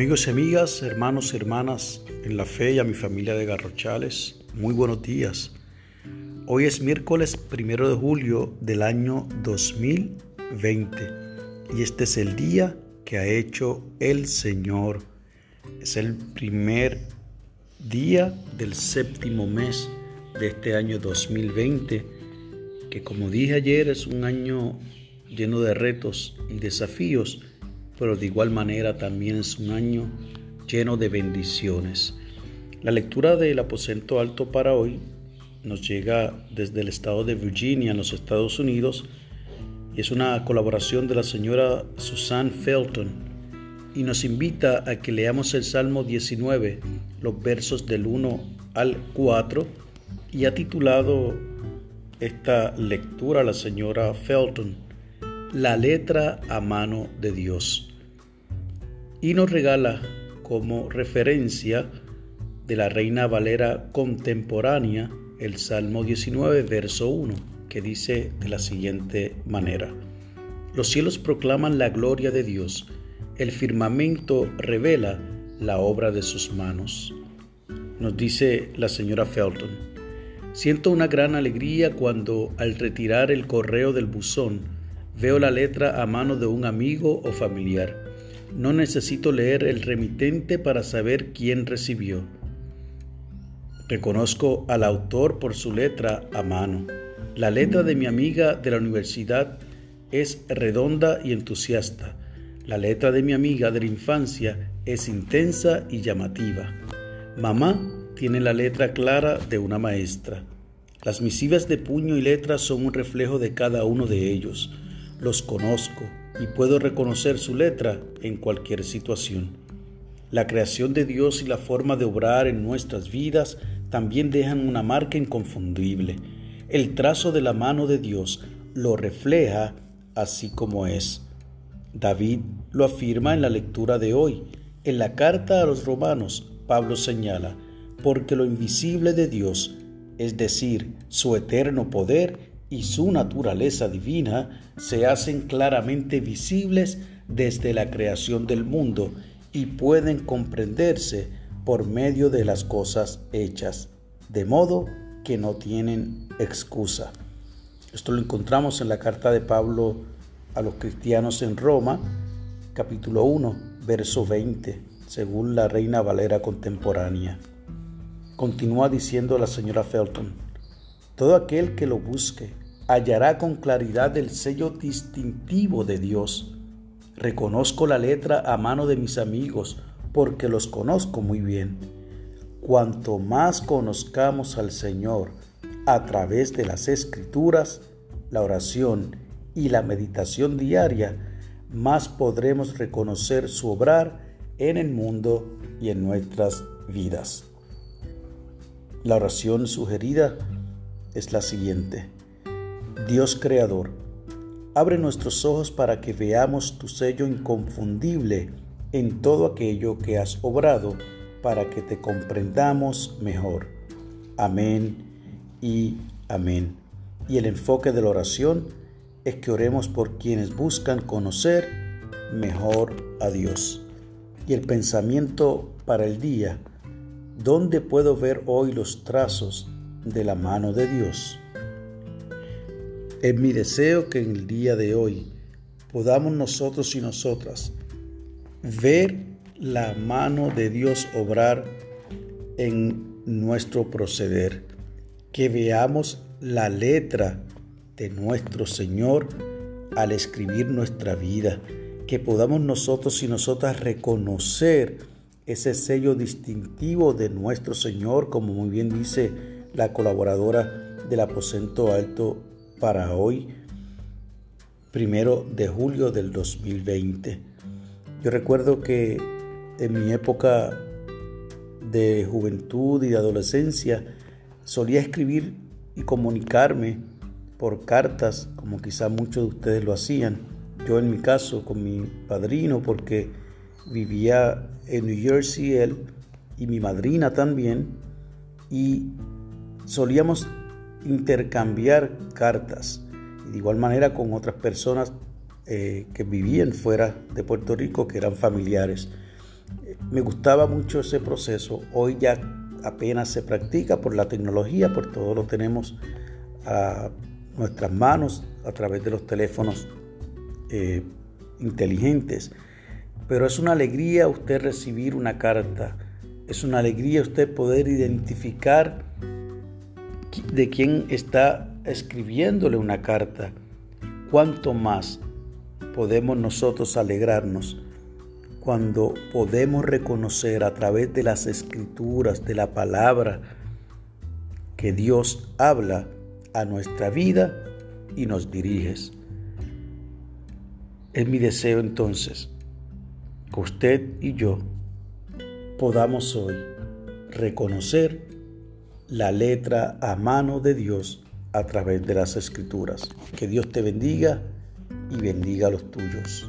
Amigos y amigas, hermanos y hermanas en la fe y a mi familia de Garrochales, muy buenos días. Hoy es miércoles primero de julio del año 2020 y este es el día que ha hecho el Señor. Es el primer día del séptimo mes de este año 2020, que como dije ayer es un año lleno de retos y desafíos pero de igual manera también es un año lleno de bendiciones. La lectura del aposento alto para hoy nos llega desde el estado de Virginia, en los Estados Unidos, y es una colaboración de la señora Susan Felton, y nos invita a que leamos el Salmo 19, los versos del 1 al 4, y ha titulado esta lectura la señora Felton, La letra a mano de Dios y nos regala como referencia de la Reina Valera contemporánea el Salmo 19, verso 1, que dice de la siguiente manera. Los cielos proclaman la gloria de Dios, el firmamento revela la obra de sus manos. Nos dice la señora Felton, siento una gran alegría cuando al retirar el correo del buzón veo la letra a mano de un amigo o familiar no necesito leer el remitente para saber quién recibió. Reconozco al autor por su letra a mano. La letra de mi amiga de la universidad es redonda y entusiasta. La letra de mi amiga de la infancia es intensa y llamativa. Mamá tiene la letra clara de una maestra. Las misivas de puño y letra son un reflejo de cada uno de ellos. Los conozco, y puedo reconocer su letra en cualquier situación. La creación de Dios y la forma de obrar en nuestras vidas también dejan una marca inconfundible. El trazo de la mano de Dios lo refleja así como es. David lo afirma en la lectura de hoy. En la carta a los romanos, Pablo señala, porque lo invisible de Dios, es decir, su eterno poder, y su naturaleza divina se hacen claramente visibles desde la creación del mundo y pueden comprenderse por medio de las cosas hechas, de modo que no tienen excusa. Esto lo encontramos en la carta de Pablo a los cristianos en Roma, capítulo 1, verso 20, según la Reina Valera contemporánea. Continúa diciendo la señora Felton, todo aquel que lo busque hallará con claridad el sello distintivo de Dios. Reconozco la letra a mano de mis amigos porque los conozco muy bien. Cuanto más conozcamos al Señor a través de las escrituras, la oración y la meditación diaria, más podremos reconocer su obrar en el mundo y en nuestras vidas. La oración sugerida es la siguiente. Dios Creador, abre nuestros ojos para que veamos tu sello inconfundible en todo aquello que has obrado, para que te comprendamos mejor. Amén y amén. Y el enfoque de la oración es que oremos por quienes buscan conocer mejor a Dios. Y el pensamiento para el día, ¿dónde puedo ver hoy los trazos de la mano de Dios? Es mi deseo que en el día de hoy podamos nosotros y nosotras ver la mano de Dios obrar en nuestro proceder, que veamos la letra de nuestro Señor al escribir nuestra vida, que podamos nosotros y nosotras reconocer ese sello distintivo de nuestro Señor, como muy bien dice la colaboradora del aposento alto para hoy, primero de julio del 2020. Yo recuerdo que en mi época de juventud y de adolescencia solía escribir y comunicarme por cartas, como quizá muchos de ustedes lo hacían. Yo en mi caso con mi padrino, porque vivía en New Jersey él y mi madrina también, y solíamos intercambiar cartas de igual manera con otras personas eh, que vivían fuera de Puerto Rico que eran familiares. Me gustaba mucho ese proceso. Hoy ya apenas se practica por la tecnología, por todo lo tenemos a nuestras manos a través de los teléfonos eh, inteligentes. Pero es una alegría usted recibir una carta, es una alegría usted poder identificar de quién está escribiéndole una carta. Cuánto más podemos nosotros alegrarnos cuando podemos reconocer a través de las escrituras, de la palabra, que Dios habla a nuestra vida y nos diriges. Es mi deseo entonces que usted y yo podamos hoy reconocer la letra a mano de Dios a través de las escrituras. Que Dios te bendiga y bendiga a los tuyos.